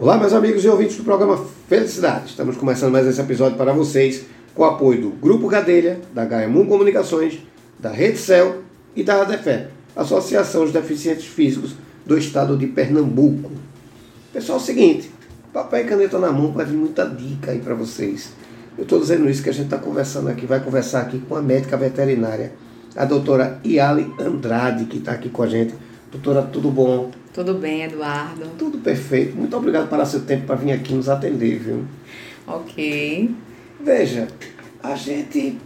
Olá, meus amigos e ouvintes do programa Felicidade. Estamos começando mais esse episódio para vocês com o apoio do Grupo Gadelha, da Gaemum Comunicações, da Rede Cel e da ADEFEP, Associação dos Deficientes Físicos do Estado de Pernambuco. Pessoal, é o seguinte, papel e caneta na mão vai vir muita dica aí para vocês. Eu estou dizendo isso que a gente está conversando aqui, vai conversar aqui com a médica veterinária, a doutora Iali Andrade, que está aqui com a gente. Doutora, tudo bom? Tudo bem, Eduardo? Tudo perfeito. Muito obrigado por seu tempo para vir aqui nos atender, viu? Ok. Veja, a gente.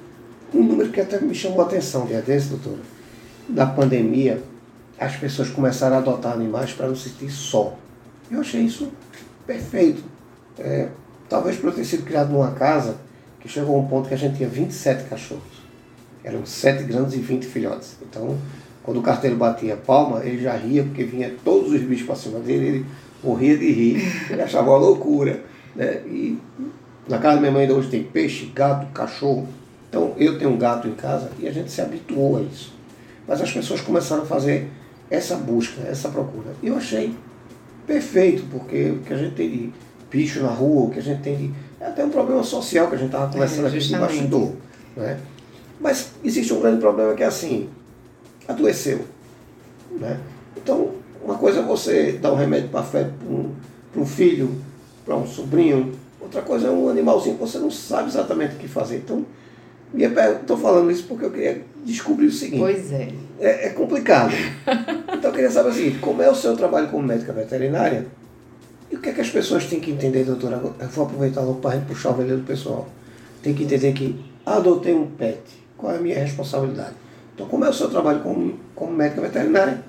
Um número que até me chamou a atenção, dia desse, doutora. Da pandemia, as pessoas começaram a adotar animais para não se sentir só. Eu achei isso perfeito. É, talvez por eu ter sido criado numa casa que chegou a um ponto que a gente tinha 27 cachorros. Eram 7 grandes e 20 filhotes. Então, quando o carteiro batia palma, ele já ria, porque vinha todos os bichos para cima dele, ele morria de rir, ele achava uma loucura. Né? E na casa da minha mãe ainda hoje tem peixe, gato, cachorro. Então eu tenho um gato em casa e a gente se habituou a isso. Mas as pessoas começaram a fazer essa busca, essa procura. E eu achei perfeito, porque o que a gente tem de bicho na rua, o que a gente tem de. É até um problema social que a gente estava conversando é, aqui de bastidor. Né? Mas existe um grande problema que é assim, adoeceu. Né? Então, uma coisa é você dar um remédio para fé para um, um, filho, para um sobrinho, outra coisa é um animalzinho que você não sabe exatamente o que fazer. Então, estou falando isso porque eu queria descobrir o seguinte. Pois é. É, é complicado. então, eu queria saber o seguinte: como é o seu trabalho como médica veterinária? E o que é que as pessoas têm que entender, doutora? Eu vou aproveitar logo para puxar o velho do pessoal. Tem que entender que adotei um pet. Qual é a minha responsabilidade? Então, como é o seu trabalho como, como médica veterinária?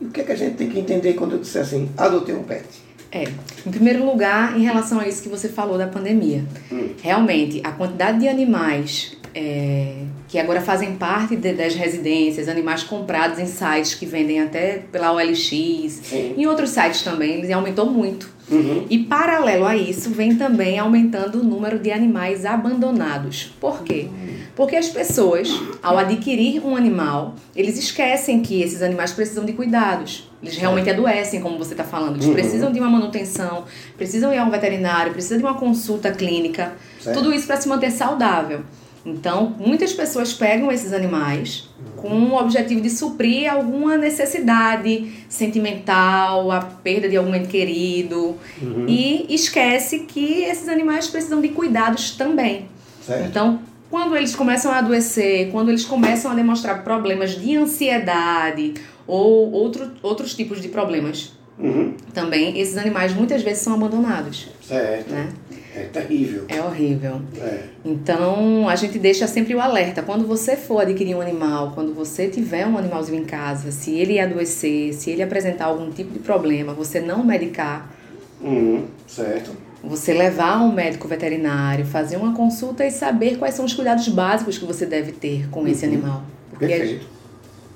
E o que, é que a gente tem que entender quando eu disser assim, adotei um pet? É, em primeiro lugar, em relação a isso que você falou da pandemia. Hum. Realmente, a quantidade de animais é, que agora fazem parte de, das residências, animais comprados em sites que vendem até pela OLX, Sim. em outros sites também, ele aumentou muito. Uhum. E paralelo a isso, vem também aumentando o número de animais abandonados. Por quê? Porque as pessoas, ao adquirir um animal, eles esquecem que esses animais precisam de cuidados. Eles realmente adoecem, como você está falando. Eles uhum. precisam de uma manutenção, precisam ir a um veterinário, precisam de uma consulta clínica. Certo. Tudo isso para se manter saudável. Então, muitas pessoas pegam esses animais com o objetivo de suprir alguma necessidade sentimental, a perda de algum ente querido, uhum. e esquece que esses animais precisam de cuidados também. Certo. Então, quando eles começam a adoecer, quando eles começam a demonstrar problemas de ansiedade ou outro, outros tipos de problemas, uhum. também esses animais muitas vezes são abandonados. Certo. Né? É terrível. É horrível. É. Então, a gente deixa sempre o alerta. Quando você for adquirir um animal, quando você tiver um animalzinho em casa, se ele adoecer, se ele apresentar algum tipo de problema, você não medicar. Uhum. Certo você levar a um médico veterinário, fazer uma consulta e saber quais são os cuidados básicos que você deve ter com esse uhum. animal. Porque Perfeito.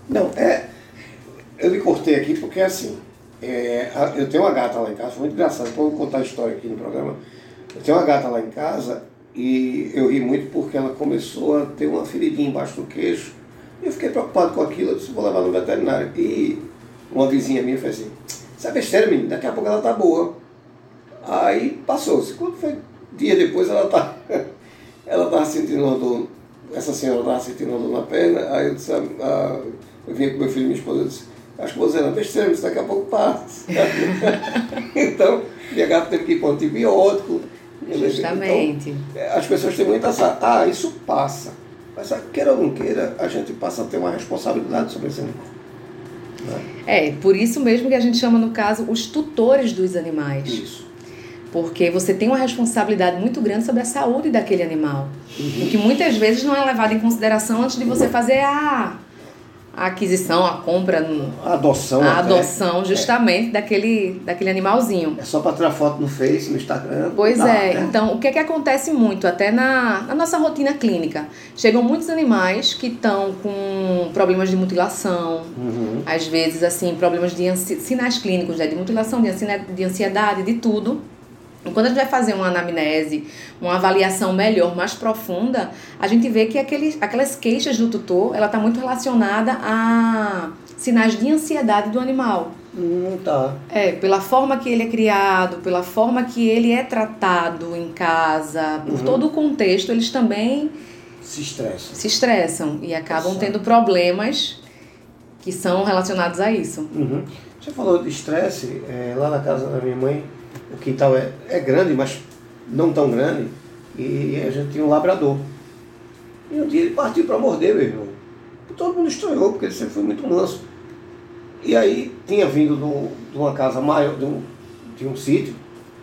Não, é. Eu lhe cortei aqui porque assim. É, eu tenho uma gata lá em casa, foi muito engraçado. Vou contar a história aqui no programa. Eu tenho uma gata lá em casa e eu ri muito porque ela começou a ter uma feridinha embaixo do queixo. E eu fiquei preocupado com aquilo, eu disse, vou levar no veterinário. E uma vizinha minha fez assim, isso é besteira, menino, daqui a pouco ela tá boa. Aí passou-se. Quando foi dia depois, ela tá, ela estava sentindo uma dor, essa senhora estava sentindo uma dor na perna, aí eu disse, ah, eu vinha com meu filho e minha esposa, eu disse, vou dizer, não, besteira, isso daqui a pouco passa. então, minha gata teve que ir para o antibiótico. Justamente. Então, as pessoas têm muita essa, ah, isso passa. Mas queira ou não queira, a gente passa a ter uma responsabilidade sobre esse animal. Né? É, por isso mesmo que a gente chama, no caso, os tutores dos animais. Isso porque você tem uma responsabilidade muito grande sobre a saúde daquele animal, uhum. o que muitas vezes não é levado em consideração antes de você fazer a, a aquisição, a compra, a adoção, a adoção justamente é. daquele, daquele animalzinho. É só para tirar foto no Face, no Instagram. Pois tá, é. Né? Então, o que é que acontece muito até na, na nossa rotina clínica? Chegam muitos animais que estão com problemas de mutilação, uhum. às vezes assim problemas de sinais clínicos, né, de mutilação, de ansiedade, de tudo quando a gente vai fazer uma anamnese, uma avaliação melhor, mais profunda, a gente vê que aqueles, aquelas queixas do tutor, ela está muito relacionada a sinais de ansiedade do animal. Hum, tá. É, pela forma que ele é criado, pela forma que ele é tratado em casa, por Uhum. todo o contexto, eles também Se estressa. se estressam e acabam Exato. tendo problemas que são relacionados a isso. Uhum. Você falou de estresse, é, lá na casa da minha mãe, o quintal é, é grande, mas não tão grande, e a gente tinha um labrador. E um dia ele partiu para morder, meu irmão. E todo mundo estranhou, porque ele sempre foi muito manso. E aí tinha vindo um- de uma casa maior, de um, de um sítio,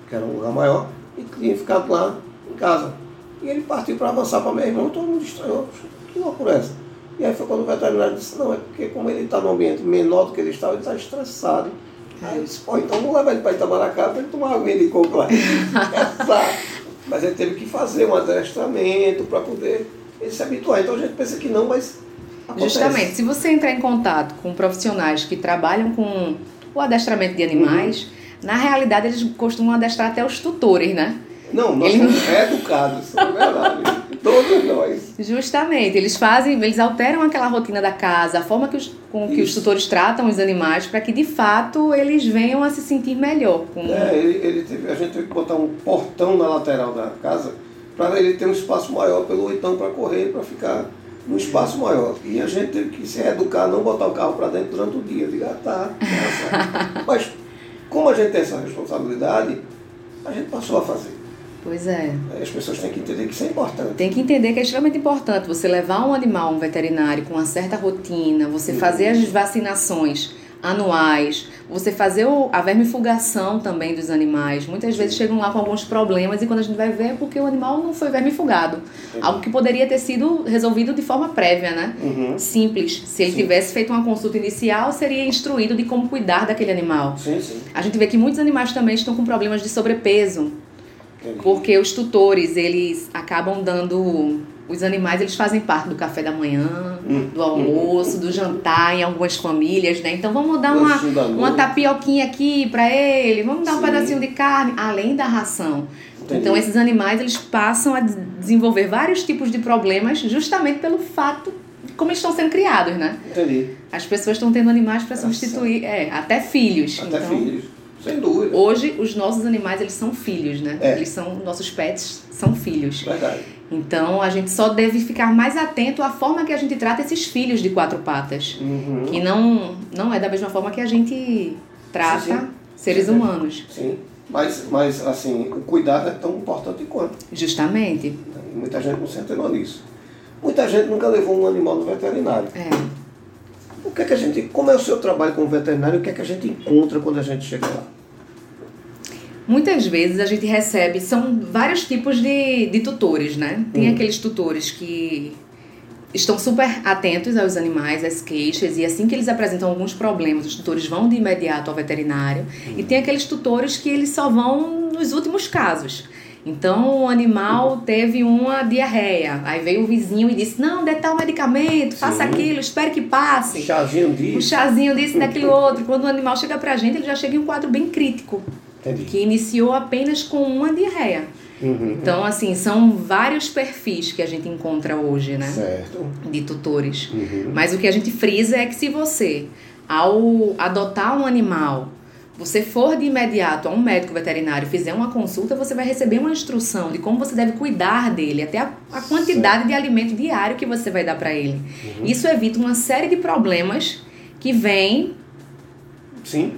que era um lugar maior, e tinha ficado lá em casa. E ele partiu para avançar para meu irmão, todo mundo estranhou. Que loucura é essa? E aí foi quando o veterinário disse, não, é porque como ele está num ambiente menor do que ele estava, ele está estressado. Aí eu disse, pô, então vamos levar ele para Itamaracá para ele tomar água de coco lá. Mas ele teve que fazer um adestramento para poder ele se habituar. Então a gente pensa que não, mas acontece. Justamente, se você entrar em contato com profissionais que trabalham com o adestramento de animais, na realidade eles costumam adestrar até os tutores, né? Não, nós Ele- somos educados, é verdade. Todos nós. Justamente, eles fazem, eles alteram aquela rotina da casa, a forma que os, com que os Isso. tutores tratam os animais, para que de fato eles venham a se sentir melhor. Com... É, ele, ele teve- a gente teve que botar um portão na lateral da casa para ele ter um espaço maior pelo oitão para correr, para ficar num espaço maior. E a gente teve que se educar, não botar o carro para dentro durante o dia. Eu digo, ah, tá, tá. Mas como a gente tem essa responsabilidade, a gente passou a fazer. Pois é. As pessoas têm que entender que isso é importante. Tem que entender que é extremamente importante você levar um animal a um veterinário com uma certa rotina, você fazer as vacinações anuais, você fazer o- a vermifugação também dos animais. Muitas vezes chegam lá com alguns problemas e quando a gente vai ver é porque o animal não foi vermifugado. Algo que poderia ter sido resolvido de forma prévia, né? Uhum. Simples. Se ele Sim. tivesse feito uma consulta inicial, seria instruído de como cuidar daquele animal. Sim, sim. A gente vê que muitos animais também estão com problemas de sobrepeso. Porque os tutores, eles acabam dando. Os animais, eles fazem parte do café da manhã, Hum. do almoço, do jantar em algumas famílias, né? Então vamos dar uma, uma tapioquinha aqui pra ele, vamos dar um Sim. pedacinho de carne, além da ração. Entendi. Então esses animais, eles passam a des- desenvolver vários tipos de problemas justamente pelo fato de como eles estão sendo criados, né? Entendi. As pessoas estão tendo animais para Graças substituir, é, até filhos. Até então, filhos. Sem dúvida. Hoje, os nossos animais, eles são filhos, né? É. Eles são, nossos pets são filhos. Verdade. Então, a gente só deve ficar mais atento à forma que a gente trata esses filhos de quatro patas. Uhum. Que não, não é da mesma forma que a gente trata Sim, sim. seres Sim. humanos. Sim. Mas, mas, assim, o cuidado é tão importante quanto. Justamente. Muita gente não se antenou nisso. Muita gente nunca levou um animal no veterinário. É. O que é que a gente. Como é o seu trabalho como veterinário? O que é que a gente encontra quando a gente chega lá? Muitas vezes a gente recebe, são vários tipos de, de tutores, né? Tem Hum. aqueles tutores que estão super atentos aos animais, às queixas, e assim que eles apresentam alguns problemas, os tutores vão de imediato ao veterinário. E tem aqueles tutores que eles só vão nos últimos casos. Então o animal teve uma diarreia, aí veio o vizinho e disse: Não, dê tal medicamento, faça Sim. aquilo, espere que passe. Chazinho Um disso. chazinho disso, daquele outro. Quando o animal chega pra gente, ele já chega em um quadro bem crítico Entendi. que iniciou apenas com uma diarreia. Uhum. Então, assim, são vários perfis que a gente encontra hoje, né? Certo. De tutores. Uhum. Mas o que a gente frisa é que se você, ao adotar um animal, você for de imediato a um médico veterinário e fizer uma consulta, você vai receber uma instrução de como você deve cuidar dele, até a, a quantidade de alimento diário que você vai dar para ele. Uhum. Isso evita uma série de problemas que vêm Sim.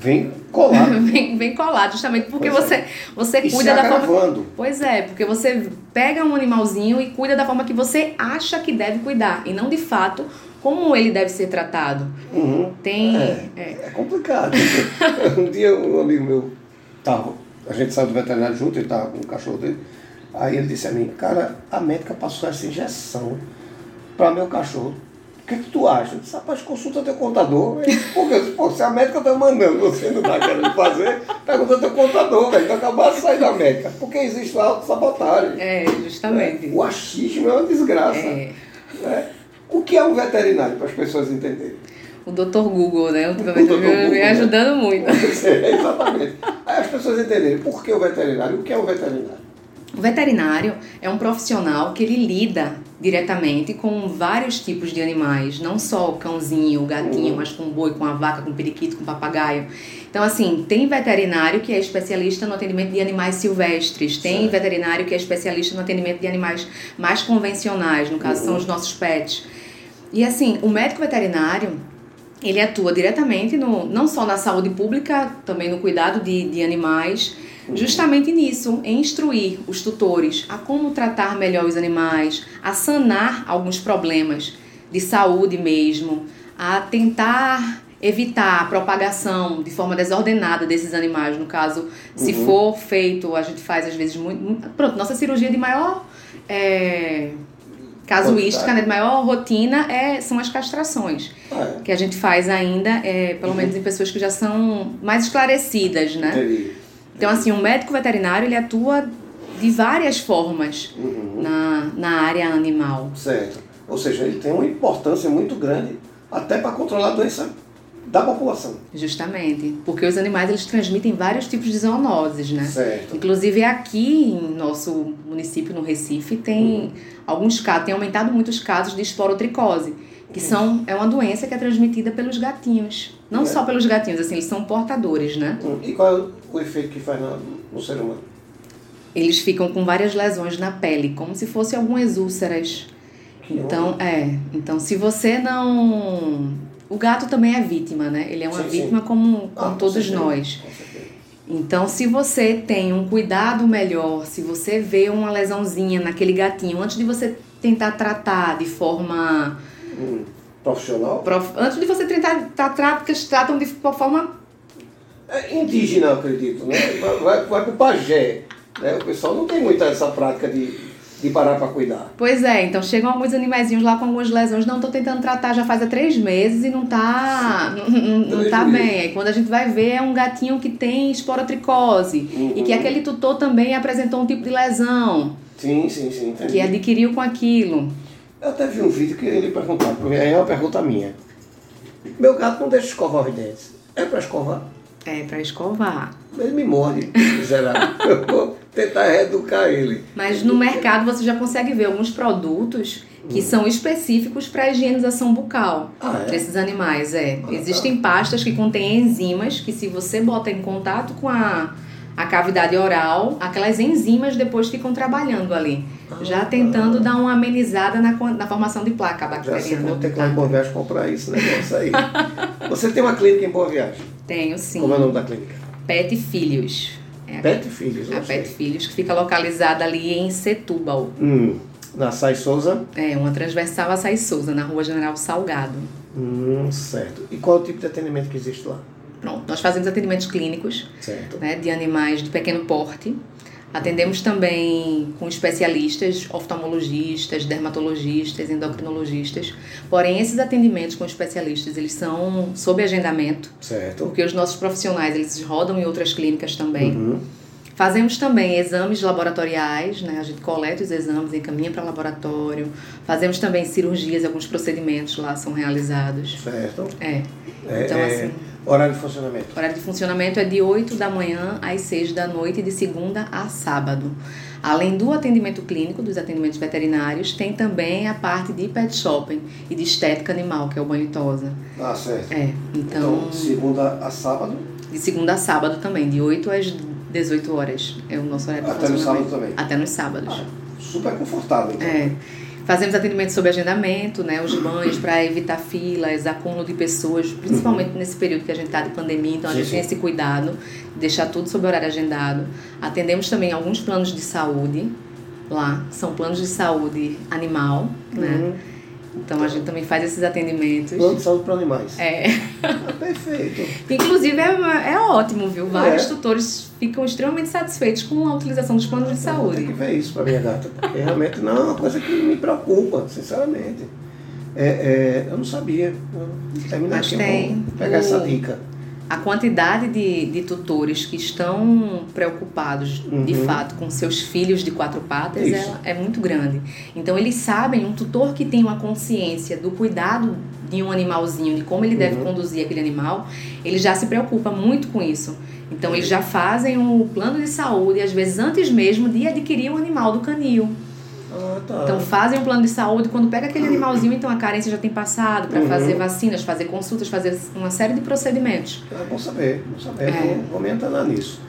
Vem colado. vem, vem colado, justamente porque Pois você, você e cuida da forma. agravando. Pois é, porque você pega um animalzinho e cuida da forma que você acha que deve cuidar, e não de fato como ele deve ser tratado. Uhum. Tem. É, é, é complicado. um dia um amigo meu tava, a gente saiu do veterinário junto, ele tava com o cachorro dele. Aí ele disse a mim, cara, a médica passou essa injeção para meu cachorro. O que, que tu acha? Eu disse, rapaz, consulta teu contador. Porque pô, se a médica tá mandando, você não tá querendo fazer, pergunta teu contador, velho. Tu acabasse de sair da médica. Porque existe lá autossabotagem. é, justamente. O achismo é uma desgraça. É, né? O que é um veterinário, para as pessoas entenderem? o Dr. Google, né? O Dr. Google, me né? ajudando muito. É, exatamente. Aí as pessoas entenderem por que o veterinário, o que é o veterinário. O veterinário é um profissional que ele lida diretamente com vários tipos de animais, não só o cãozinho, o gatinho, mas com o boi, com a vaca, com o periquito, com o papagaio. Então, assim, tem veterinário que é especialista no atendimento de animais silvestres, tem certo. veterinário que é especialista no atendimento de animais mais convencionais, no caso uhum. são os nossos pets. E assim, o médico veterinário, ele atua diretamente no, não só na saúde pública, também no cuidado de, de animais, justamente nisso, em instruir os tutores a como tratar melhor os animais, a sanar alguns problemas de saúde mesmo, a tentar evitar a propagação de forma desordenada desses animais. No caso, se uhum. for feito, a gente faz às vezes muito. Pronto, nossa cirurgia de maior. É, casuística, né, de maior rotina é, são as castrações. Ah, é. Que a gente faz ainda, é, pelo uhum. menos em pessoas que já são mais esclarecidas, né? Entendi. Então, assim, um médico veterinário, ele atua de várias formas uhum. na, na área animal. Certo. Ou seja, ele tem uma importância muito grande até para controlar a doença da população. Justamente, porque os animais eles transmitem vários tipos de zoonoses, né? Certo. Inclusive aqui em nosso município, no Recife, tem uhum. alguns casos, tem aumentado muitos casos de esporotricose, que uhum. são é uma doença que é transmitida pelos gatinhos. Não é. só pelos gatinhos, assim, eles são portadores, né? Uhum. E qual é o efeito que faz no, no ser humano? Eles ficam com várias lesões na pele, como se fossem algumas úlceras. Que então, é. Então, se você não o gato também é vítima, né? Ele é uma sim, vítima sim. como, como ah, todos nós. Então, se você tem um cuidado melhor, se você vê uma lesãozinha naquele gatinho, antes de você tentar tratar de forma. Hum, profissional? Prof, antes de você tentar tratar, porque eles tratam de forma. É indígena, acredito, né? Vai, vai pro pajé. Né? O pessoal não tem muita essa prática de de parar para cuidar. Pois é, então chegam alguns animaizinhos lá com algumas lesões, não estou tentando tratar já faz há três meses e não tá, não, não tá bem. Aí quando a gente vai ver é um gatinho que tem esporotricose uhum. e que aquele tutor também apresentou um tipo de lesão. Sim, sim, sim. Entendi. Que adquiriu com aquilo. Eu até vi um vídeo que ele perguntava, aí é uma pergunta minha. Meu gato não deixa escovar os dentes. É para escovar? É, para escovar. Ele me morde, miserável. Eu vou tentar reeducar ele. Mas no mercado você já consegue ver alguns produtos que hum. são específicos para a higienização bucal ah, é? desses animais. É. Ah, Existem tá. pastas que contêm enzimas que se você bota em contato com a, a cavidade oral, aquelas enzimas depois ficam trabalhando ali. Ah, já tentando ah, dar uma amenizada na, na formação de placa bacteriana. Já vou ter que ir em Boa Viagem comprar isso negócio aí. você tem uma clínica em Boa Viagem? Tenho, sim. Como é o nome da clínica? Pet Filhos. É Pet Filhos, A Pet Filhos, que fica localizada ali em Setúbal. Hum. Na Sai Souza? É, uma transversal a Sai Souza, na Rua General Salgado. Hum, certo. E qual é o tipo de atendimento que existe lá? Pronto, nós fazemos atendimentos clínicos. Né, de animais de pequeno porte. Atendemos também com especialistas, oftalmologistas, dermatologistas, endocrinologistas. Porém, esses atendimentos com especialistas, eles são sob agendamento. Certo. Porque os nossos profissionais, eles rodam em outras clínicas também. Uhum. Fazemos também exames laboratoriais, né? A gente coleta os exames, encaminha para laboratório. Fazemos também cirurgias, alguns procedimentos lá são realizados. Certo. É. é então, é... assim Horário de funcionamento? Horário de funcionamento é de 8 da manhã às 6 da noite, de segunda a sábado. Além do atendimento clínico, dos atendimentos veterinários, tem também a parte de pet shopping e de estética animal, que é o banho tosa. Ah, certo. É, então... Então, de segunda a sábado? De segunda a sábado também, de 8 às 18 horas é o nosso horário Até de funcionamento. Até no sábado também? Até nos sábados. Ah, super confortável, então. É. Fazemos atendimento sob agendamento, né, os banhos para evitar filas, acúmulo de pessoas, principalmente nesse período que a gente está de pandemia, então a gente tem esse cuidado de deixar tudo sob horário agendado. Atendemos também alguns planos de saúde lá, são planos de saúde animal, né? Uhum então a gente também faz esses atendimentos. Plano de saúde para animais. É. Ah, perfeito. Inclusive é, é ótimo, viu? Vários é. tutores ficam extremamente satisfeitos com a utilização dos planos de saúde. Tem que ver isso para minha gata, porque realmente não é uma coisa que me preocupa, sinceramente. É, é eu não sabia. Terminar Mas tem. pegar o... essa dica a quantidade de, de tutores que estão preocupados uhum. de fato com seus filhos de quatro patas é, é, muito grande. Então eles sabem, um tutor que tem uma consciência do cuidado de um animalzinho, de como ele deve uhum. conduzir aquele animal, ele já se preocupa muito com isso. Então eles já fazem o plano de saúde, às vezes antes mesmo de adquirir um animal do canil. Ah, tá. Então fazem um plano de saúde, quando pega aquele animalzinho, então a carência já tem passado para Uhum. fazer vacinas, fazer consultas, fazer uma série de procedimentos. Ah, bom saber, bom saber. É. Vou, vou me antenar nisso.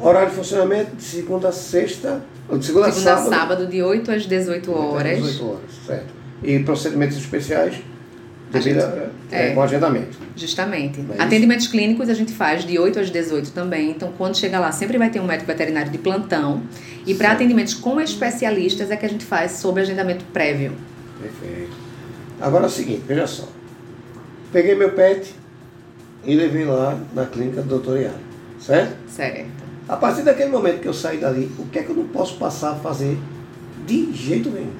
Horário de funcionamento de segunda a sexta, de segunda, Segunda a sábado. sábado, de 8 às 18 horas. 18 horas, certo. E procedimentos especiais devido a, é. é, com agendamento. Justamente. Não é? Atendimentos clínicos a gente faz de 8 às 18 também. Então, quando chega lá, sempre vai ter um médico veterinário de plantão. E para atendimentos com especialistas é que a gente faz sob agendamento prévio. Perfeito. Agora é o seguinte, veja só. Peguei meu pet e levei lá na clínica do doutor Iara, certo? Certo. A partir daquele momento que eu saí dali, o que é que eu não posso passar a fazer de jeito nenhum?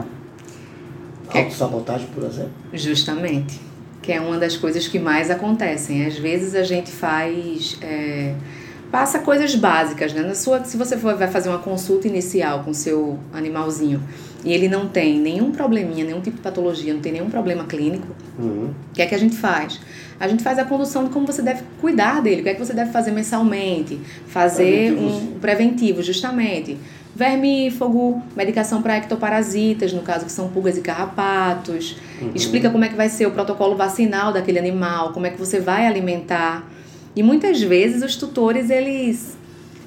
Que- Autossabotagem, por exemplo. Justamente. Que é uma das coisas que mais acontecem. Às vezes a gente faz. é, passa coisas básicas, né? Na sua, se você for, vai fazer uma consulta inicial com seu animalzinho e ele não tem nenhum probleminha, nenhum tipo de patologia, não tem nenhum problema clínico, Uhum. o que é que a gente faz? A gente faz a condução de como você deve cuidar dele, o que é que você deve fazer mensalmente, fazer um preventivo, justamente. Vermífugo, medicação para ectoparasitas, no caso que são pulgas e carrapatos. Uhum. Explica como é que vai ser o protocolo vacinal daquele animal, como é que você vai alimentar. E muitas vezes os tutores, eles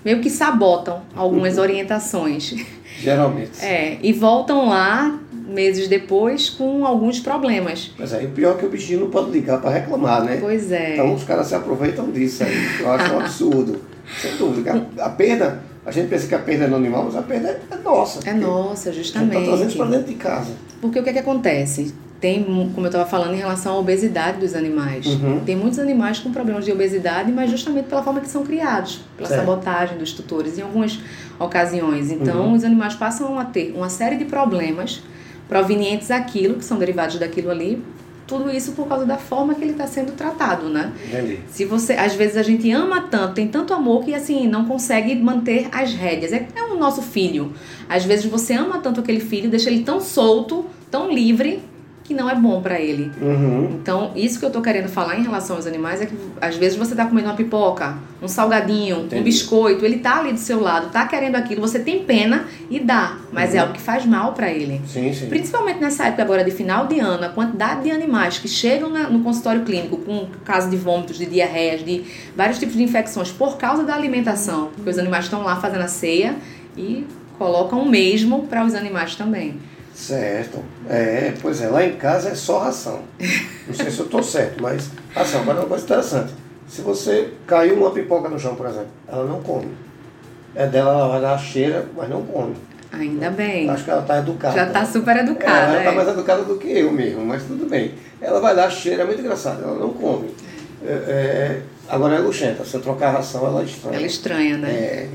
meio que sabotam algumas orientações. Geralmente. É, e voltam lá meses depois com alguns problemas. Mas aí o pior é que o bichinho não pode ligar para reclamar, né? Pois é. Então os caras se aproveitam disso aí. Eu acho um absurdo. Sem dúvida. A, a perda, a gente pensa que a perda é no animal, mas a perda é, é nossa. É nossa, A gente está trazendo justamente. para dentro de casa. Porque o que é que acontece? Tem, como eu estava falando, em relação à obesidade dos animais. Uhum. Tem muitos animais com problemas de obesidade, mas justamente pela forma que são criados, pela Certo. sabotagem dos tutores em algumas ocasiões. Então, Uhum. os animais passam a ter uma série de problemas provenientes daquilo, que são derivados daquilo ali. Tudo isso por causa da forma que ele está sendo tratado, né? Entendi. Se você, às vezes a gente ama tanto, tem tanto amor que assim não consegue manter as rédeas. É, é o nosso filho. Às vezes você ama tanto aquele filho, deixa ele tão solto, tão livre, que não é bom para ele. Uhum. Então, isso que eu tô querendo falar em relação aos animais é que às vezes você tá comendo uma pipoca, um salgadinho, Entendi. um biscoito, ele tá ali do seu lado, tá querendo aquilo, você tem pena e dá, mas é Uhum. algo que faz mal para ele. Sim, sim. Principalmente nessa época agora de final de ano, a quantidade de animais que chegam na- no consultório clínico com caso de vômitos, de diarreias, de vários tipos de infecções por causa da alimentação, porque os animais estão lá fazendo a ceia e colocam o mesmo para os animais também. Certo. É, pois é, lá em casa é só ração. Não sei se eu estou certo, mas ração. Agora é uma coisa interessante. Se você caiu uma pipoca no chão, por exemplo, ela não come. É dela, ela vai dar cheira, mas não come. Ainda bem. Acho que ela está educada. Já tá super educada. ela está é. mais educada do que eu mesmo, mas tudo bem. Ela vai dar cheiro, é muito engraçado, ela não come. É, é, agora é luxenta, se eu trocar a ração, ela estranha. Ela estranha, né? É,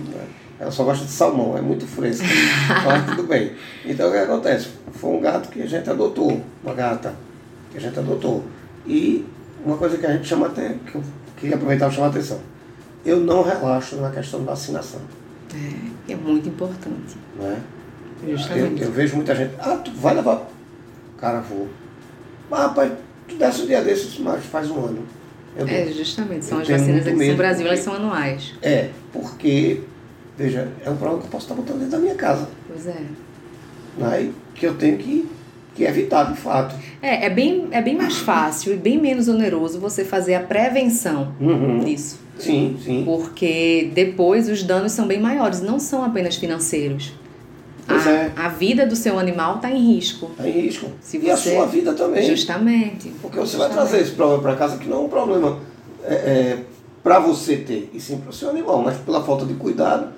ela só gosta de salmão, é muito fresca. mas tudo bem. Então o que acontece? Foi um gato que a gente adotou, uma gata que a gente adotou. E uma coisa que a gente chama até, que eu queria aproveitar para chamar a atenção. Eu não relaxo na questão da vacinação. É, é muito importante. Né? Eu, Justamente. eu vejo muita gente, ah, tu vai levar. Cara, vou. Mas rapaz, tu desce um dia desses, mas faz um ano. Eu É, justamente. São Eu as vacinas aqui no Brasil, elas são anuais. É, porque, veja, é um problema que eu posso estar botando dentro da minha casa. Pois é. Né? Que eu tenho que, que evitar, de fato. É, é bem, é bem mais fácil e bem menos oneroso você fazer a prevenção Uhum. disso. Sim, sim. Porque depois os danos são bem maiores, não são apenas financeiros. Pois a, é. a vida do seu animal está em risco. Está em risco. Se E a você- sua vida também. Justamente. Porque você vai Justamente. trazer esse problema para casa que não é um problema é, é, para você ter, e sim para o seu animal, mas pela falta de cuidado.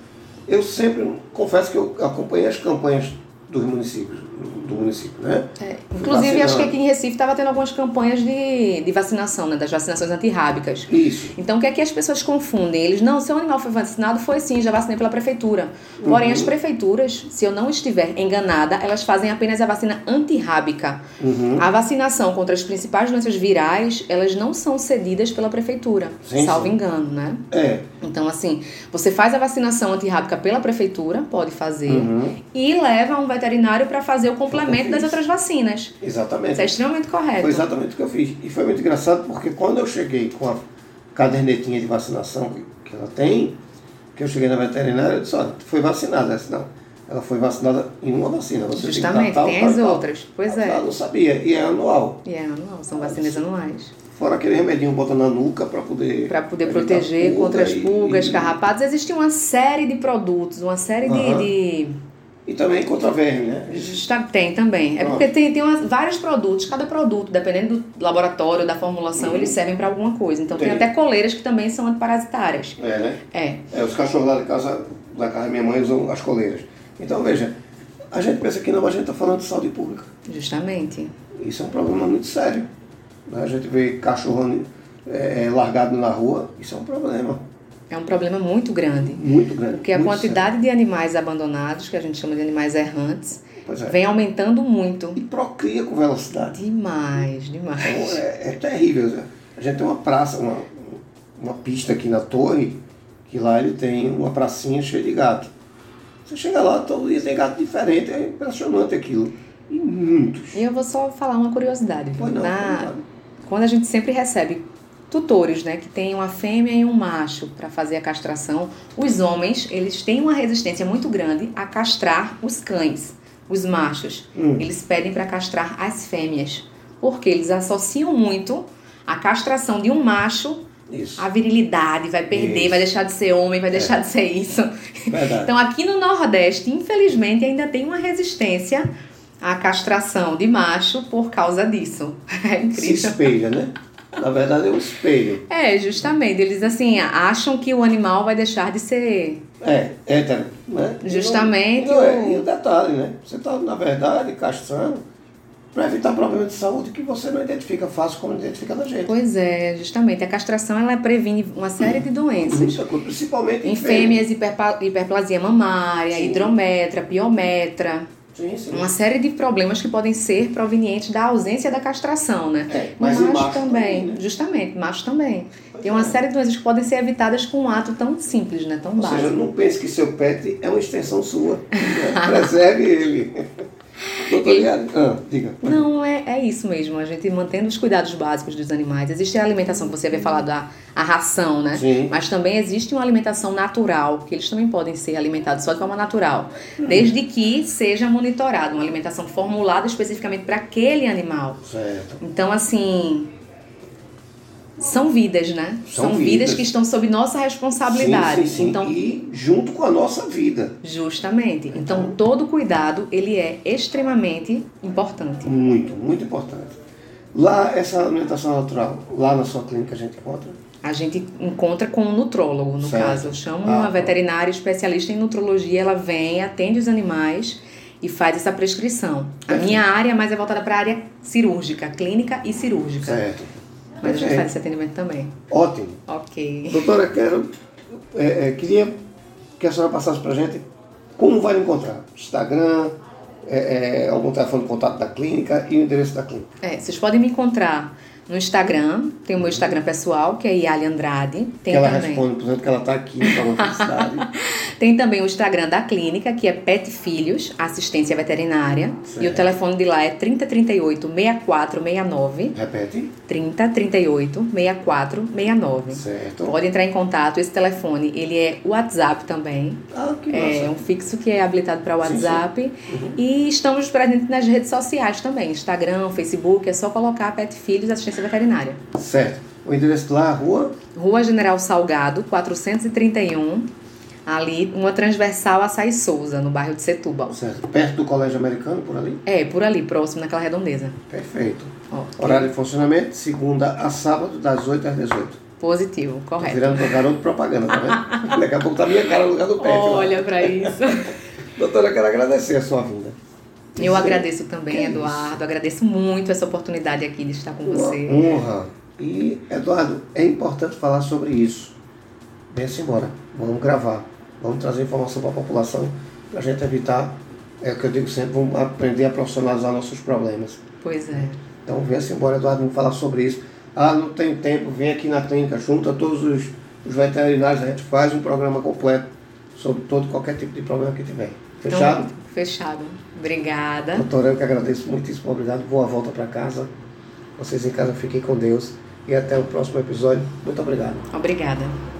Eu sempre, confesso que eu acompanhei as campanhas dos municípios, do município, né? É, Inclusive, acho que vacinando. aqui em Recife estava tendo algumas campanhas de, de vacinação, né? Das vacinações antirrábicas. Isso. Então, o que é que as pessoas confundem? Eles, não, seu animal foi vacinado, foi sim, já vacinei pela prefeitura. Porém, Uhum. as prefeituras, se eu não estiver enganada, elas fazem apenas a vacina antirrábica. Uhum. A vacinação contra as principais doenças virais, elas não são cedidas pela prefeitura, Sim, salvo sim. engano, né? É. Então, assim, você faz a vacinação antirrábica pela prefeitura, pode fazer, Uhum. e leva um veterinário para fazer o complemento das outras vacinas. Exatamente. Isso é extremamente correto. Foi exatamente o que eu fiz. E foi muito engraçado porque quando eu cheguei com a cadernetinha de vacinação, que- ela tem, que eu cheguei na veterinária e disse, olha, foi vacinada. Ela disse, não, ela foi vacinada em uma vacina. Você Justamente, tem, tem as outras. Pois ela, é. Ela não sabia, e é anual. E é anual, são vacinas anuais. Fora aquele remedinho bota na nuca para poder. Para poder proteger pulga contra as pulgas, e, carrapatos. Existe uma série de produtos, uma série de- Aham. de E também contra verme, né? Justa- Tem também. É Pronto. porque tem, tem umas- vários produtos, cada produto, dependendo do laboratório, da formulação, eles servem para alguma coisa. Então tem Uhum. Tem. até coleiras que também são antiparasitárias. É, né? É, É, os cachorros lá de casa, da casa da minha mãe usam as coleiras. Então, veja, a gente pensa que não, mas a gente está falando de saúde pública. justamente. Isso é um problema muito sério. né? A gente vê cachorro é, é, largado na rua, isso é um problema É um problema muito grande. muito grande. Porque a quantidade de animais abandonados, que a gente chama de animais errantes, sério. É. vem aumentando muito. E procria com velocidade. Demais, demais. Então, é, é terrível. Zé. A gente tem uma praça, uma, uma pista aqui na torre, que lá ele tem uma pracinha cheia de gato. Você chega lá, todo dia tem gato diferente, é impressionante aquilo. E muitos. E eu vou só falar uma curiosidade. Pois não, Na- quando a gente sempre recebe tutores, né, que tem uma fêmea e um macho para fazer a castração, os homens, eles têm uma resistência muito grande a castrar os cães, os machos. Hum. Eles pedem para castrar as fêmeas, porque eles associam muito a castração de um macho Isso. à virilidade, vai perder, Isso. vai deixar de ser homem, vai deixar de ser isso. Verdade. Então, aqui no Nordeste, infelizmente, ainda tem uma resistência à castração de macho por causa disso. É Se incrível. espelha, né? Na verdade é um espelho. É, justamente. Eles, assim, acham que o animal vai deixar de ser. É, hétero, né? E não- Justamente E, não é- o- e o detalhe, né? Você está, na verdade, castrando para evitar problemas de saúde que você não identifica fácil como identifica na gente. Pois é, justamente. A castração, ela previne uma série de doenças. Muita coisa, principalmente Em fêmeas, hiperplasia mamária, Sim. hidrometra, piometra. Sim, sim. Uma série de problemas que podem ser provenientes da ausência da castração, né? É, mas macho macho também, né? justamente, macho também. Pois Tem uma é. série de doenças que podem ser evitadas com um ato tão simples, né? Tão Ou básico. seja, não pense que seu pet é uma extensão sua. né? Preserve ele. Liane, ah, diga. Não, é, é isso mesmo. A gente mantendo os cuidados básicos dos animais. Existe a alimentação que você havia falado, a, a ração, né? Sim. Mas também existe uma alimentação natural, que eles também podem ser alimentados só de forma natural. Desde que seja monitorado, uma alimentação formulada especificamente para aquele animal. Certo. Então, assim. São vidas, né? São vidas. vidas. que estão sob nossa responsabilidade. Sim, sim, sim. Então, E junto com a nossa vida. justamente. Então, todo cuidado, ele é extremamente importante. Muito, muito importante. Lá, essa alimentação natural, lá na sua clínica a gente encontra? A gente encontra com um nutrólogo, no Certo. caso. Eu chamo Ah, uma tá. veterinária especialista em nutrologia, ela vem, atende os animais e faz essa prescrição. A Perfeito. minha área mais é voltada para a área cirúrgica, clínica e cirúrgica. Certo. Mas a gente faz esse atendimento também. Ótimo. Ok. Doutora, quero, é, é, queria que a senhora passasse para a gente como vai encontrar. Instagram, é, é, algum telefone de contato da clínica e o endereço da clínica. É, vocês podem me encontrar no Instagram, tem o meu Instagram pessoal, que é Yali Andrade. Tem que ela também. responde, por exemplo, que ela está aqui uma felicidade. Tem também o Instagram da clínica, que é Pet Filhos, assistência veterinária. Certo. E o telefone de lá é 3038 6469. Repete. 3038 6469. Certo. Pode entrar em contato. Esse telefone, ele é WhatsApp também. Ah, que É massa. um fixo que é habilitado para Sim, sim. WhatsApp. E estamos presentes nas redes sociais também. Instagram, Facebook, é só colocar Pet Filhos Assistência Veterinária. Certo. O endereço lá, rua? Rua General Salgado, 431. Ali, uma transversal a Sai Souza, no bairro de Setúbal. Certo. Perto do Colégio Americano, por ali? É, por ali, próximo, naquela redondeza. Perfeito. Ó, Horário de funcionamento, segunda a sábado, das 8 às 18. positivo, Tô correto. virando pra garoto propaganda, tá vendo? Daqui a pouco tá minha cara no lugar do lá. Olha pra isso. Doutora, eu quero agradecer a sua vinda. Eu agradeço também, Que Eduardo. Agradeço muito essa oportunidade aqui de estar com Uma você. honra. E, Eduardo, é importante falar sobre isso. Vem-se embora. Vamos gravar. Vamos trazer informação para a população para a gente evitar, é o que eu digo sempre, vamos aprender a profissionalizar nossos problemas. Pois é. Então, venha-se embora, Eduardo, vamos falar sobre isso. Ah, não tem tempo, vem aqui na clínica, junta todos os, os veterinários, a gente faz um programa completo sobre todo qualquer tipo de problema que tiver. Fechado? Então, fechado. Obrigada. Doutora, eu que agradeço muitíssimo, obrigado. Boa volta para casa. Vocês em casa fiquem com Deus. E até o próximo episódio. Muito obrigado. Obrigada.